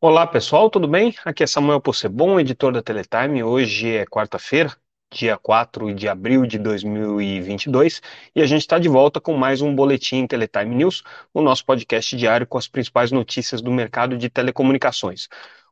Olá pessoal, tudo bem? Aqui é Samuel Possebon, editor da Teletime. Hoje é quarta-feira, dia 4 de abril de 2022, e a gente está de volta com mais um Boletim Teletime News, o nosso podcast diário com as principais notícias do mercado de telecomunicações.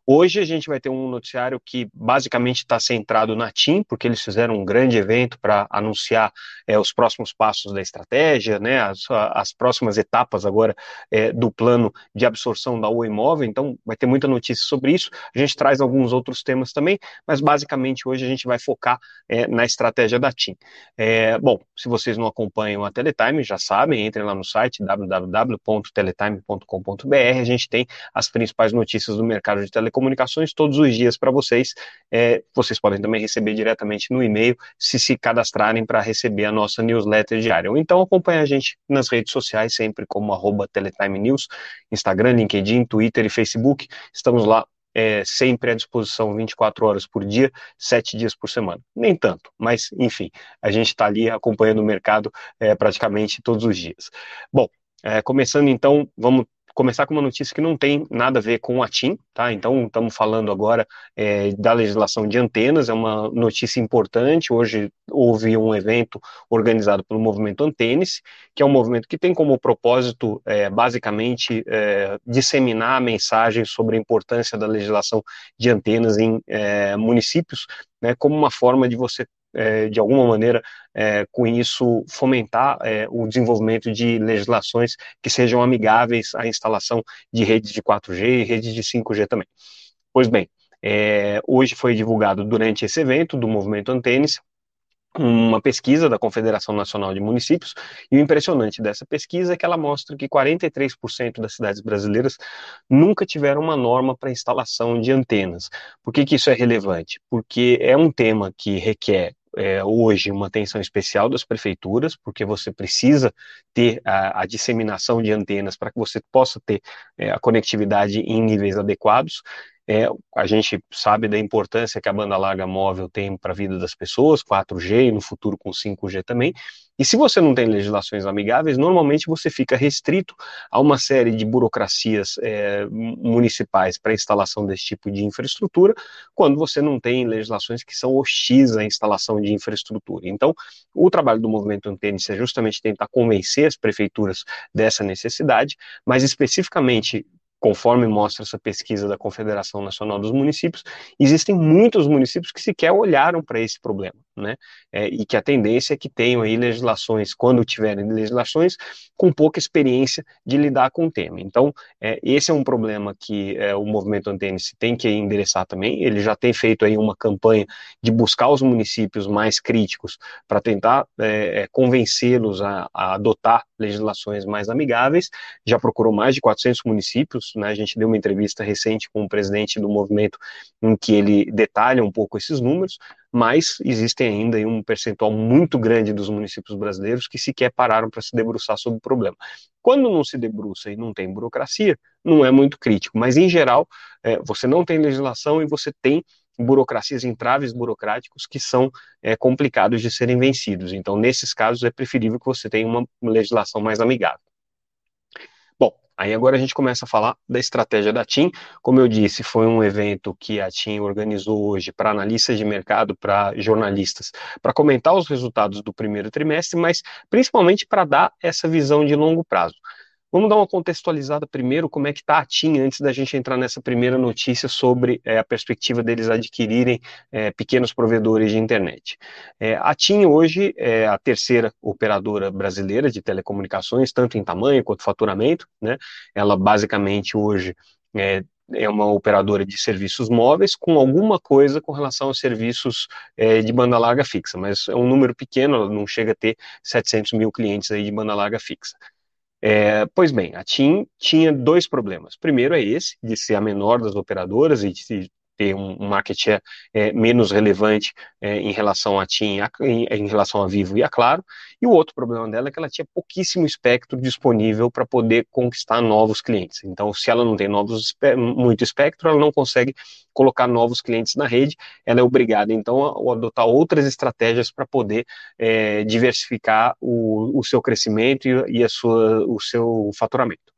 Hoje a gente vai ter um noticiário que basicamente está centrado na TIM, porque eles fizeram um grande evento para anunciar é, os próximos passos da estratégia, né, as, as próximas etapas agora é, do plano de absorção da Oi Imóvel, então vai ter muita notícia sobre isso. A gente traz alguns outros temas também, mas basicamente hoje a gente vai focar é, na estratégia da TIM. É, bom, se vocês não acompanham a Teletime, já sabem, entrem lá no site www.teletime.com.br, a gente tem as principais notícias do mercado de telecomunicações comunicações todos os dias para vocês. É, vocês podem também receber diretamente no e-mail se se cadastrarem para receber a nossa newsletter diária. Ou então acompanhe a gente nas redes sociais, sempre como arroba Teletime News, Instagram, LinkedIn, Twitter e Facebook. Estamos lá é, sempre à disposição 24 horas por dia, 7 dias por semana. Nem tanto, mas enfim, a gente está ali acompanhando o mercado é, praticamente todos os dias. Bom, é, começando então, vamos começar com uma notícia que não tem nada a ver com a TIM, tá? Então, estamos falando agora é, da legislação de antenas, é uma notícia importante. Hoje houve um evento organizado pelo movimento Antenes, que é um movimento que tem como propósito, é, basicamente, é, disseminar a mensagem sobre a importância da legislação de antenas em é, municípios, né, como uma forma de você é, de alguma maneira, é, com isso, fomentar é, o desenvolvimento de legislações que sejam amigáveis à instalação de redes de 4G e redes de 5G também. Pois bem, é, hoje foi divulgado durante esse evento do Movimento Antenes uma pesquisa da Confederação Nacional de Municípios, e o impressionante dessa pesquisa é que ela mostra que 43% das cidades brasileiras nunca tiveram uma norma para instalação de antenas. Por que, que isso é relevante? Porque é um tema que requer é, hoje uma atenção especial das prefeituras, porque você precisa ter a, a disseminação de antenas para que você possa ter é, a conectividade em níveis adequados. É, a gente sabe da importância que a banda larga móvel tem para a vida das pessoas, 4G e no futuro com 5G também. E se você não tem legislações amigáveis, normalmente você fica restrito a uma série de burocracias é, municipais para instalação desse tipo de infraestrutura, quando você não tem legislações que são hostis à instalação de infraestrutura. Então, o trabalho do movimento Antênis é justamente tentar convencer as prefeituras dessa necessidade, mas especificamente conforme mostra essa pesquisa da Confederação Nacional dos Municípios, existem muitos municípios que sequer olharam para esse problema, né? É, e que a tendência é que tenham aí legislações, quando tiverem legislações, com pouca experiência de lidar com o tema. Então, é, esse é um problema que é, o movimento Antênis tem que endereçar também. Ele já tem feito aí uma campanha de buscar os municípios mais críticos para tentar é, é, convencê-los a, a adotar legislações mais amigáveis. Já procurou mais de 400 municípios né? A gente deu uma entrevista recente com o presidente do movimento em que ele detalha um pouco esses números, mas existem ainda um percentual muito grande dos municípios brasileiros que sequer pararam para se debruçar sobre o problema. Quando não se debruça e não tem burocracia, não é muito crítico, mas em geral, é, você não tem legislação e você tem burocracias, entraves burocráticos que são é, complicados de serem vencidos. Então, nesses casos, é preferível que você tenha uma legislação mais amigável. Aí agora a gente começa a falar da estratégia da TIM. Como eu disse, foi um evento que a TIM organizou hoje para analistas de mercado, para jornalistas, para comentar os resultados do primeiro trimestre, mas principalmente para dar essa visão de longo prazo. Vamos dar uma contextualizada primeiro, como é que está a TIM, antes da gente entrar nessa primeira notícia sobre é, a perspectiva deles adquirirem é, pequenos provedores de internet. É, a TIM hoje é a terceira operadora brasileira de telecomunicações, tanto em tamanho quanto faturamento, né? Ela basicamente hoje é, é uma operadora de serviços móveis com alguma coisa com relação aos serviços é, de banda larga fixa, mas é um número pequeno, ela não chega a ter 700 mil clientes aí de banda larga fixa. É, pois bem, a TIM tinha dois problemas. Primeiro é esse, de ser a menor das operadoras e de ter um, um market share é, menos relevante é, em relação a TIM, a, em, em, relação a Vivo e a Claro, e o outro problema dela é que ela tinha pouquíssimo espectro disponível para poder conquistar novos clientes. Então, se ela não tem novos, muito espectro, ela não consegue colocar novos clientes na rede, ela é obrigada, então, a, a adotar outras estratégias para poder é, diversificar o, o, seu crescimento e, e a sua, o seu faturamento.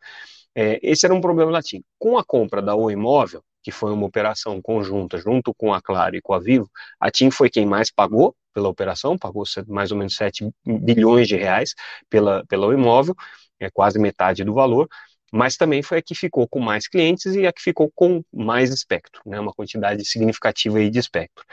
É, esse era um problema da TIM. Com a compra da O Imóvel, que foi uma operação conjunta junto com a Claro e com a Vivo, a TIM foi quem mais pagou pela operação, pagou mais ou menos 7 bilhões de reais pela, pela imóvel, é quase metade do valor, mas também foi a que ficou com mais clientes e a que ficou com mais espectro, né, uma quantidade significativa aí de espectro.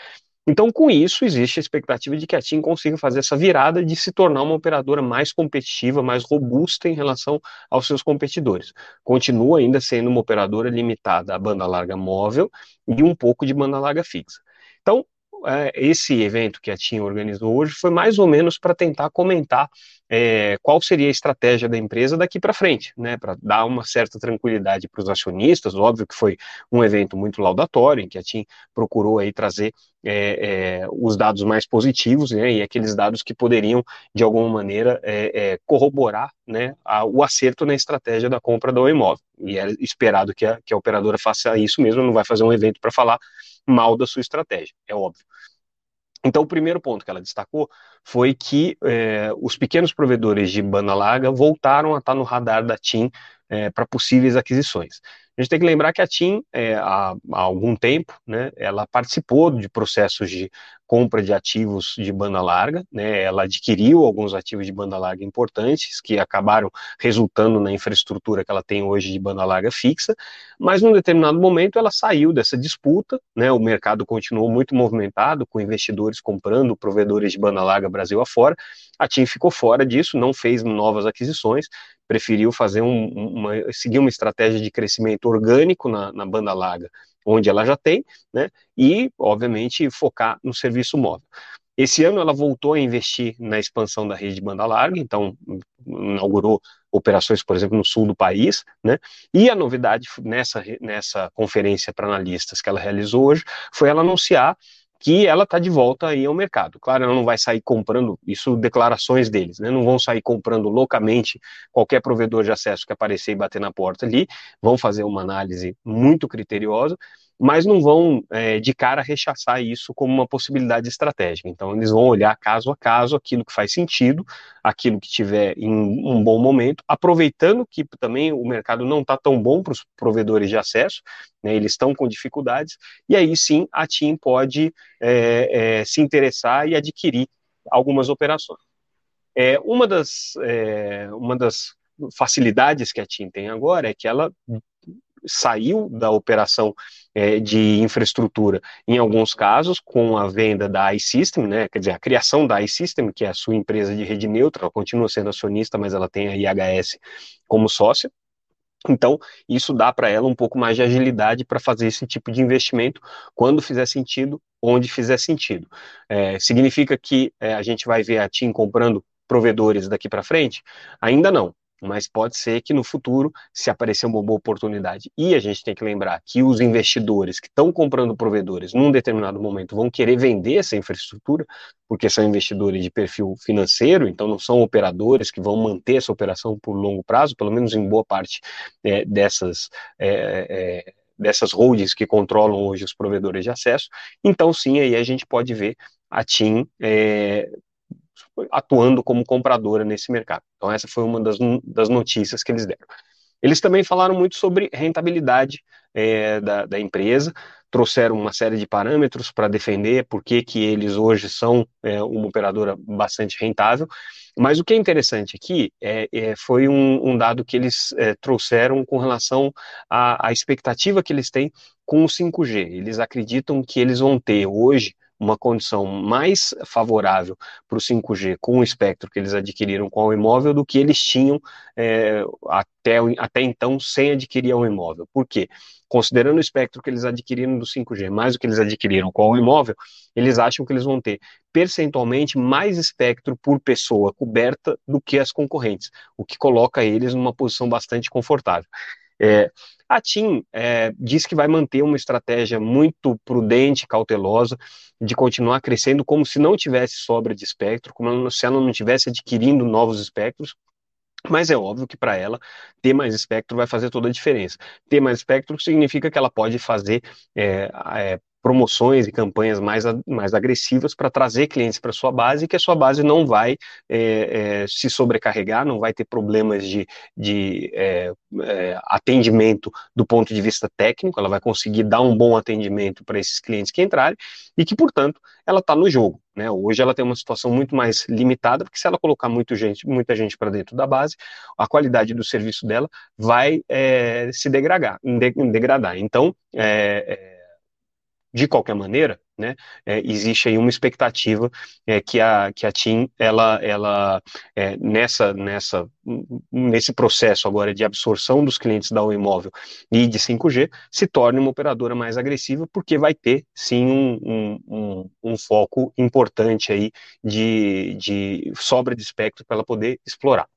Então, com isso, existe a expectativa de que a TIM consiga fazer essa virada de se tornar uma operadora mais competitiva, mais robusta em relação aos seus competidores. Continua ainda sendo uma operadora limitada à banda larga móvel e um pouco de banda larga fixa. Então, é, esse evento que a TIM organizou hoje foi mais ou menos para tentar comentar é, qual seria a estratégia da empresa daqui para frente, né, para dar uma certa tranquilidade para os acionistas. Óbvio que foi um evento muito laudatório, em que a TIM procurou aí trazer é, é, os dados mais positivos, né, e aqueles dados que poderiam, de alguma maneira, é, é, corroborar né, a, o acerto na estratégia da compra do imóvel. E é esperado que a, que a operadora faça isso mesmo, não vai fazer um evento para falar mal da sua estratégia, é óbvio. Então, o primeiro ponto que ela destacou foi que é, os pequenos provedores de banda larga voltaram a estar no radar da TIM é, para possíveis aquisições. A gente tem que lembrar que a TIM, é, há, há, algum tempo, né, ela participou de processos de compra de ativos de banda larga, né, ela adquiriu alguns ativos de banda larga importantes, que acabaram resultando na infraestrutura que ela tem hoje de banda larga fixa, mas num determinado momento ela saiu dessa disputa, né, o mercado continuou muito movimentado, com investidores comprando provedores de banda larga Brasil afora, a TIM ficou fora disso, não fez novas aquisições, preferiu fazer um, uma, seguir uma estratégia de crescimento orgânico na, na banda larga, onde ela já tem, né, e, obviamente, focar no serviço móvel. Esse ano ela voltou a investir na expansão da rede de banda larga, então inaugurou operações, por exemplo, no sul do país, né? E a novidade nessa, nessa conferência para analistas que ela realizou hoje foi ela anunciar que ela está de volta aí ao mercado. Claro, ela não vai sair comprando, isso declarações deles, né? Não vão sair comprando loucamente qualquer provedor de acesso que aparecer e bater na porta ali, vão fazer uma análise muito criteriosa, mas não vão é, de cara rechaçar isso como uma possibilidade estratégica. Então, eles vão olhar caso a caso aquilo que faz sentido, aquilo que tiver em um bom momento, aproveitando que também o mercado não está tão bom para os provedores de acesso, né, eles estão com dificuldades, e aí sim a TIM pode é, é, se interessar e adquirir algumas operações. É, uma, das, é, uma das facilidades que a TIM tem agora é que ela saiu da operação é, de infraestrutura, em alguns casos, com a venda da iSystem, né, quer dizer, a criação da iSystem, que é a sua empresa de rede neutra, ela continua sendo acionista, mas ela tem a IHS como sócia, então, isso dá para ela um pouco mais de agilidade para fazer esse tipo de investimento quando fizer sentido, onde fizer sentido. É, significa que é, a gente vai ver a TIM comprando provedores daqui para frente? Ainda não mas pode ser que no futuro, se aparecer uma boa oportunidade, e a gente tem que lembrar que os investidores que estão comprando provedores num determinado momento vão querer vender essa infraestrutura, porque são investidores de perfil financeiro, então não são operadores que vão manter essa operação por longo prazo, pelo menos em boa parte é, dessas. É, é, dessas holdings que controlam hoje os provedores de acesso, então sim, aí a gente pode ver a TIM é, atuando como compradora nesse mercado. Então, essa foi uma das, das notícias que eles deram. Eles também falaram muito sobre rentabilidade é, da, da, empresa, trouxeram uma série de parâmetros para defender por que, eles hoje são é, uma operadora bastante rentável. Mas o que é interessante aqui é, é foi um, um, dado que eles é, trouxeram com relação à expectativa que eles têm com o 5G. Eles acreditam que eles vão ter hoje uma condição mais favorável para o 5G com o espectro que eles adquiriram com o imóvel do que eles tinham é, até, até então sem adquirir o imóvel. Por quê? Considerando o espectro que eles adquiriram do 5G mais o que eles adquiriram com o imóvel, eles acham que eles vão ter percentualmente mais espectro por pessoa coberta do que as concorrentes, o que coloca eles numa posição bastante confortável. É, a TIM é, diz que vai manter uma estratégia muito prudente, cautelosa, de continuar crescendo como se não tivesse sobra de espectro, como se ela não estivesse adquirindo novos espectros, mas é óbvio que para ela ter mais espectro vai fazer toda a diferença. Ter mais espectro significa que ela pode fazer é, é, promoções e campanhas mais, mais agressivas para trazer clientes para sua base que a sua base não vai é, é, se sobrecarregar, não vai ter problemas de, de é, atendimento do ponto de vista técnico, ela vai conseguir dar um bom atendimento para esses clientes que entrarem e que, portanto, ela está no jogo. Né? Hoje ela tem uma situação muito mais limitada, porque se ela colocar muito gente, muita gente para dentro da base, a qualidade do serviço dela vai é, se degradar. degradar. Então, é de qualquer maneira, né, é, existe aí uma expectativa é, que a que a TIM ela ela é, nessa nessa nesse processo agora de absorção dos clientes da Imóvel e de 5G se torne uma operadora mais agressiva porque vai ter sim um, um, um foco importante aí de, de sobra de espectro para ela poder explorar.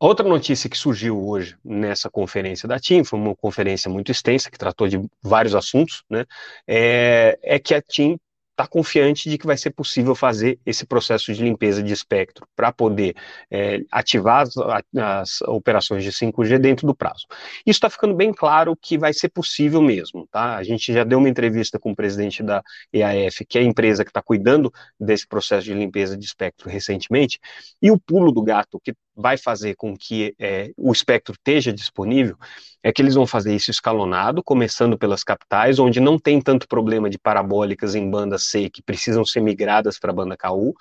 Outra notícia que surgiu hoje nessa conferência da TIM, foi uma conferência muito extensa, que tratou de vários assuntos, né, é, é que a TIM está confiante de que vai ser possível fazer esse processo de limpeza de espectro para poder é, ativar as, as, operações de 5G dentro do prazo. Isso está ficando bem claro que vai ser possível mesmo, tá? A gente já deu uma entrevista com o presidente da EAF, que é a empresa que está cuidando desse processo de limpeza de espectro recentemente, e o pulo do gato que vai fazer com que é, o espectro esteja disponível é que eles vão fazer isso escalonado, começando pelas capitais, onde não tem tanto problema de parabólicas em banda C que precisam ser migradas para a banda KU,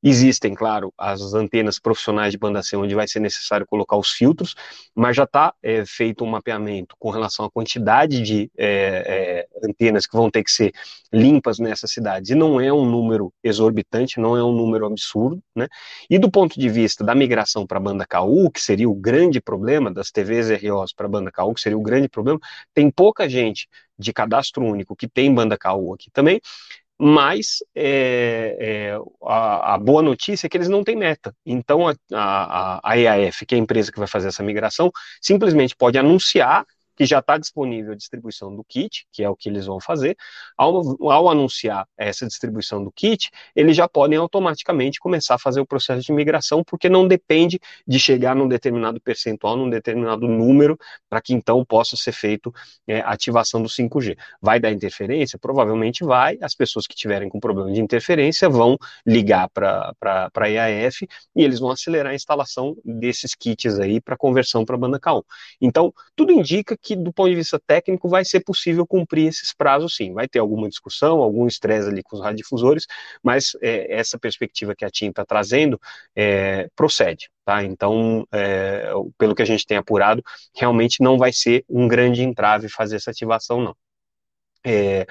Existem, claro, as antenas profissionais de banda C, onde vai ser necessário colocar os filtros, mas já está é, feito um mapeamento com relação à quantidade de é, é, antenas que vão ter que ser limpas nessas cidades, e não é um número exorbitante, não é um número absurdo, né? E do ponto de vista da migração para a banda KU, que seria o grande problema, das TVs ROs para a banda KU, que seria o grande problema, tem pouca gente de cadastro único que tem banda KU aqui também, mas é, é, a, a, boa notícia é que eles não têm meta. Então a, a, a EAF, que é a empresa que vai fazer essa migração, simplesmente pode anunciar que já está disponível a distribuição do kit, que é o que eles vão fazer. Ao, ao, anunciar essa distribuição do kit, eles já podem automaticamente começar a fazer o processo de migração, porque não depende de chegar num determinado percentual, num determinado número, para que então possa ser feito é, a ativação do 5G. Vai dar interferência? Provavelmente vai. As pessoas que tiverem com problema de interferência vão ligar para a EAF e eles vão acelerar a instalação desses kits aí para conversão para a banda K1. Então, tudo indica que que, do ponto de vista técnico, vai ser possível cumprir esses prazos, sim. Vai ter alguma discussão, algum estresse ali com os radiodifusores, mas é, essa perspectiva que a TIM está trazendo é, procede. Tá? Então, é, pelo que a gente tem apurado, realmente não vai ser um grande entrave fazer essa ativação, não. É,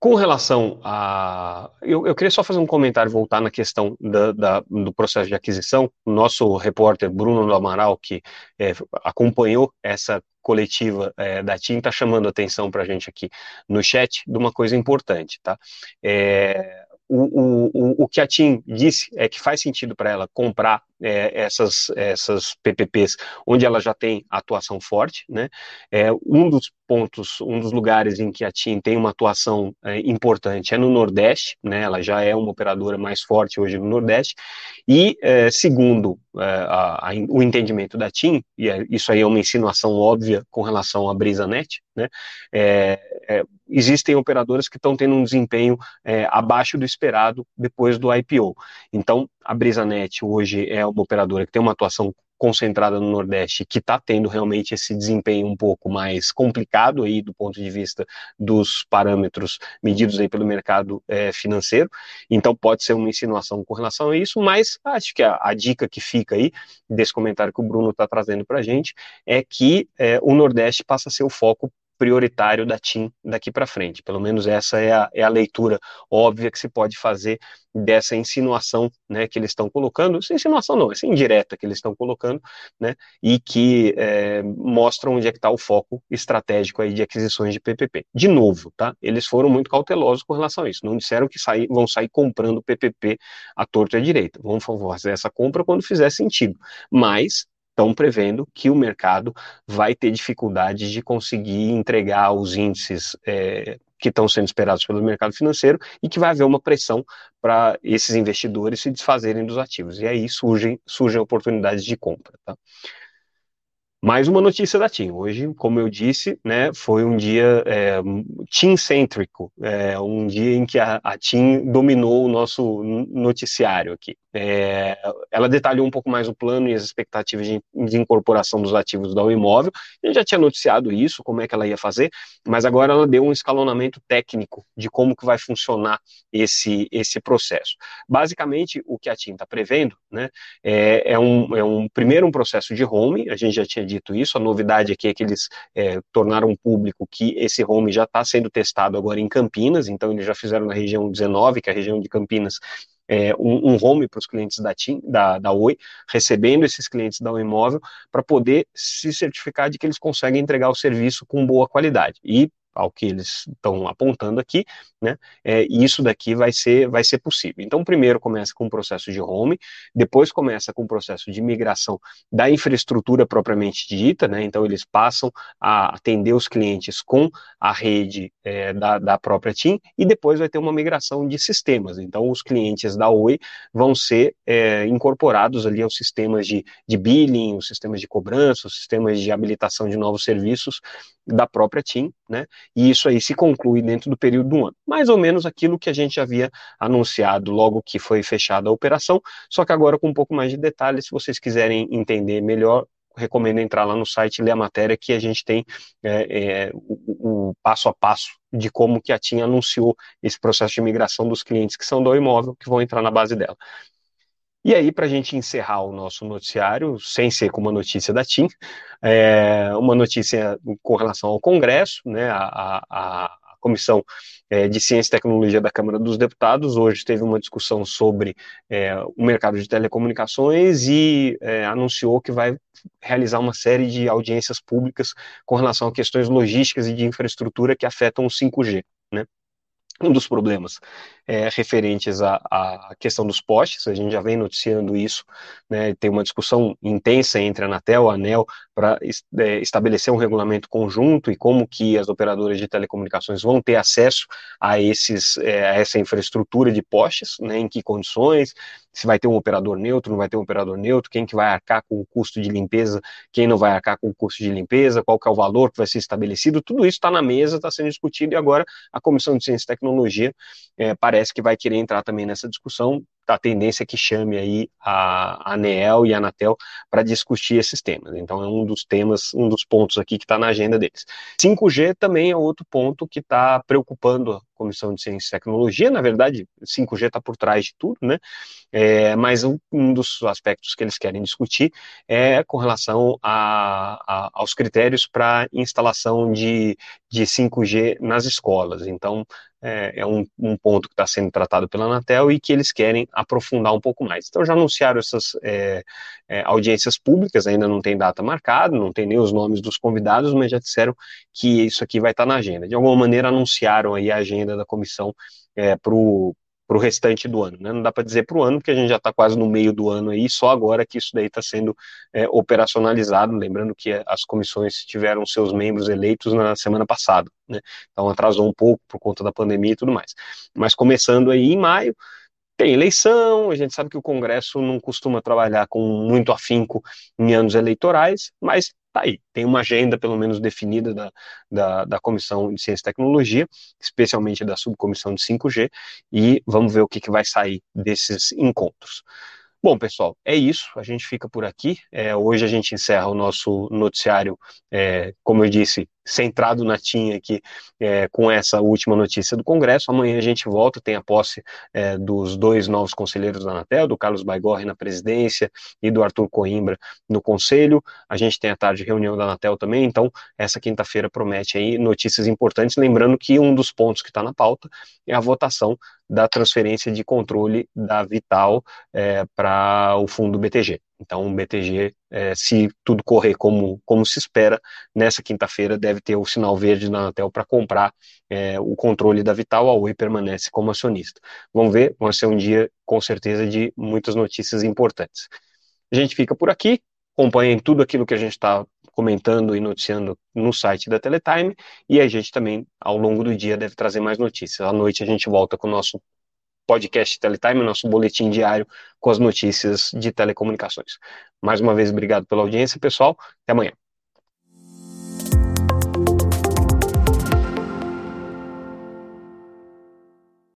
com relação a. Eu, eu, queria só fazer um comentário, voltar na questão da, da, do processo de aquisição. O nosso repórter Bruno do Amaral, que é, acompanhou essa coletiva é, da TIM, está chamando atenção para a gente aqui no chat de uma coisa importante. Tá? É, o, o, o que a TIM disse é que faz sentido para ela comprar é, essas, essas PPPs onde ela já tem atuação forte, né? É, um dos pontos, um dos lugares em que a TIM tem uma atuação é, importante é no Nordeste, né? Ela já é uma operadora mais forte hoje no Nordeste e é, segundo a, a, o entendimento da TIM, e é, isso aí é uma insinuação óbvia com relação à BrisaNet, né? existem operadoras que estão tendo um desempenho abaixo do esperado depois do IPO. Então, a BrisaNet hoje é uma operadora que tem uma atuação concentrada no Nordeste, que está tendo realmente esse desempenho um pouco mais complicado aí do ponto de vista dos parâmetros medidos aí pelo mercado é, financeiro. Então pode ser uma insinuação com relação a isso, mas acho que a, a dica que fica aí desse comentário que o Bruno está trazendo para a gente é que é, o Nordeste passa a ser o foco prioritário da TIM daqui para frente. Pelo menos essa é a, é a, leitura óbvia que se pode fazer dessa insinuação né, que eles estão colocando. Essa insinuação não, essa indireta que eles estão colocando, né, e que é, mostra onde é que está o foco estratégico aí de aquisições de PPP. De novo, tá? Eles foram muito cautelosos com relação a isso. Não disseram que sair, vão sair comprando PPP à torta e à direita. Vão fazer essa compra quando fizer sentido. Mas estão prevendo que o mercado vai ter dificuldade de conseguir entregar os índices é, que estão sendo esperados pelo mercado financeiro e que vai haver uma pressão para esses investidores se desfazerem dos ativos. E aí surgem, surgem oportunidades de compra. Tá? Mais uma notícia da TIM. Hoje, como eu disse, né, foi um dia é, TIM-cêntrico, é, um dia em que a, a TIM dominou o nosso noticiário aqui. É, ela detalhou um pouco mais o plano e as expectativas de, de incorporação dos ativos da imóvel. A gente já tinha noticiado isso, como é que ela ia fazer, mas agora ela deu um escalonamento técnico de como que vai funcionar esse, esse processo. Basicamente, o que a TIM está prevendo né, é, é, um, é um primeiro um processo de home, a gente já tinha dito isso, a novidade aqui é que eles é, tornaram público que esse home já está sendo testado agora em Campinas, então eles já fizeram na região 19, que é a região de Campinas, é, um, um, home para os clientes da, TIM, da, da Oi, recebendo esses clientes da Oi Imóvel, para poder se certificar de que eles conseguem entregar o serviço com boa qualidade. E ao que eles estão apontando aqui, né? É, isso daqui vai ser, vai ser possível. Então, primeiro começa com o processo de home, depois começa com o processo de migração da infraestrutura propriamente dita, né? Então, eles passam a atender os clientes com a rede é, da, da própria TIM e depois vai ter uma migração de sistemas. Então, os clientes da Oi vão ser é, incorporados ali aos sistemas de, de billing, os sistemas de cobrança, os sistemas de habilitação de novos serviços da própria TIM, né? E isso aí se conclui dentro do período do ano. Mais ou menos aquilo que a gente havia anunciado logo que foi fechada a operação, só que agora com um pouco mais de detalhes, se vocês quiserem entender melhor, recomendo entrar lá no site e ler a matéria que a gente tem é, é, o, o, passo a passo de como que a TIM anunciou esse processo de migração dos clientes que são do imóvel, que vão entrar na base dela. E aí, para a gente encerrar o nosso noticiário, sem ser com uma notícia da TIM, é, uma notícia com relação ao Congresso, né, a, a, a Comissão é, de Ciência e Tecnologia da Câmara dos Deputados hoje teve uma discussão sobre é, o mercado de telecomunicações e é, anunciou que vai realizar uma série de audiências públicas com relação a questões logísticas e de infraestrutura que afetam o 5G. Né? Um dos problemas é, referentes à, à, questão dos postes, a gente já vem noticiando isso, né, tem uma discussão intensa entre a Anatel e a ANEL para é, estabelecer um regulamento conjunto e como que as operadoras de telecomunicações vão ter acesso a, esses, é, a essa infraestrutura de postes, né, em que condições, se vai ter um operador neutro, não vai ter um operador neutro, quem que vai arcar com o custo de limpeza, quem não vai arcar com o custo de limpeza, qual que é o valor que vai ser estabelecido, tudo isso está na mesa, está sendo discutido e agora a Comissão de Ciência e Tecnologia é, parece que vai querer entrar também nessa discussão. A tendência é que chame aí a ANEEL e a Anatel para discutir esses temas. Então, é um dos temas, um dos pontos aqui que está na agenda deles. 5G também é outro ponto que está preocupando Comissão de Ciência e Tecnologia, na verdade, 5G está por trás de tudo, né? É, mas um, um, dos aspectos que eles querem discutir é com relação a, a, aos critérios para instalação de, de 5G nas escolas. Então, é, é um, um, ponto que está sendo tratado pela Anatel e que eles querem aprofundar um pouco mais. Então, já anunciaram essas é, é, audiências públicas, ainda não tem data marcada, não tem nem os nomes dos convidados, mas já disseram que isso aqui vai estar tá na agenda. De alguma maneira, anunciaram aí a agenda da comissão é, para o restante do ano. Né? Não dá para dizer para o ano, porque a gente já está quase no meio do ano aí, só agora que isso daí está sendo é, operacionalizado. Lembrando que as comissões tiveram seus membros eleitos na semana passada, né? então atrasou um pouco por conta da pandemia e tudo mais. Mas começando aí em maio, tem eleição, a gente sabe que o Congresso não costuma trabalhar com muito afinco em anos eleitorais, mas tá aí, tem uma agenda pelo menos definida da, da, da, Comissão de Ciência e Tecnologia, especialmente da subcomissão de 5G, e vamos ver o que, que vai sair desses encontros. Bom, pessoal, é isso. A gente fica por aqui. É, hoje a gente encerra o nosso noticiário, é, como eu disse, centrado na TIM aqui é, com essa última notícia do Congresso. Amanhã a gente volta, tem a posse é, dos dois novos conselheiros da Anatel, do Carlos Baigorre na presidência e do Arthur Coimbra no conselho. A gente tem a tarde reunião da Anatel também, então essa quinta-feira promete aí notícias importantes. Lembrando que um dos pontos que está na pauta é a votação da transferência de controle da Vital é, para o fundo BTG. Então, o BTG, é, se tudo correr como, como se espera, nessa quinta-feira deve ter o sinal verde na Anatel para comprar é, o controle da Vital, a Oi permanece como acionista. Vamos ver, vai ser um dia, com certeza, de muitas notícias importantes. A gente fica por aqui, acompanhem tudo aquilo que a gente está comentando e noticiando no site da Teletime, e a gente também, ao longo do dia, deve trazer mais notícias. À noite a gente volta com o nosso podcast Teletime, nosso boletim diário com as notícias de telecomunicações. Mais uma vez, obrigado pela audiência, pessoal. Até amanhã.